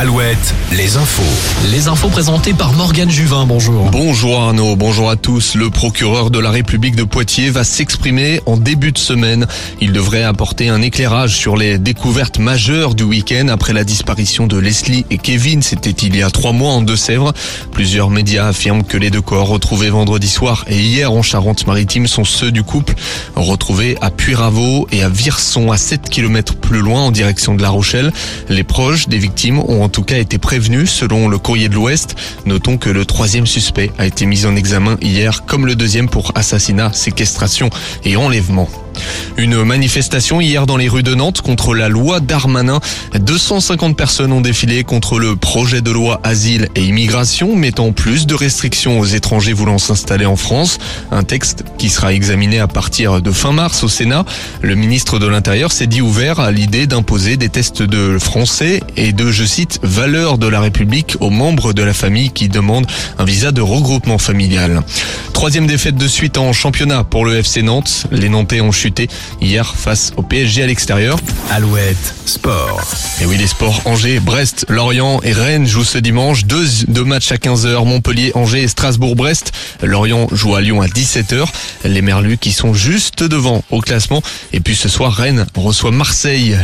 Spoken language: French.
Alouette, les infos. Les infos présentées par Morgane Juvin, bonjour. Bonjour Arnaud, bonjour à tous. Le procureur de la République de Poitiers va s'exprimer en début de semaine. Il devrait apporter un éclairage sur les découvertes majeures du week-end après la disparition de Leslie et Kevin. C'était il y a trois mois en Deux-Sèvres. Plusieurs médias affirment que les deux corps retrouvés vendredi soir et hier en Charente-Maritime sont ceux du couple retrouvés à Puyraveau et à Virson à 7 km plus loin en direction de La Rochelle. Les proches des victimes ont en tout cas été prévenus selon le courrier de l'Ouest. Notons que le troisième suspect a été mis en examen hier comme le deuxième pour assassinat, séquestration et enlèvement. Une manifestation hier dans les rues de Nantes contre la loi Darmanin. 250 personnes ont défilé contre le projet de loi asile et immigration mettant plus de restrictions aux étrangers voulant s'installer en France. Un texte qui sera examiné à partir de fin mars au Sénat. Le ministre de l'Intérieur s'est dit ouvert à l'idée d'imposer des tests de français et de, je cite, valeur de la République aux membres de la famille qui demandent un visa de regroupement familial. Troisième défaite de suite en championnat pour le FC Nantes. Les Nantais ont chuté hier face au PSG à l'extérieur. Alouette, sport. Et oui, les sports Angers, Brest, Lorient et Rennes jouent ce dimanche. Deux, deux matchs à 15h, Montpellier, Angers et Strasbourg-Brest. Lorient joue à Lyon à 17h. Les Merlus qui sont juste devant au classement. Et puis ce soir, Rennes reçoit Marseille.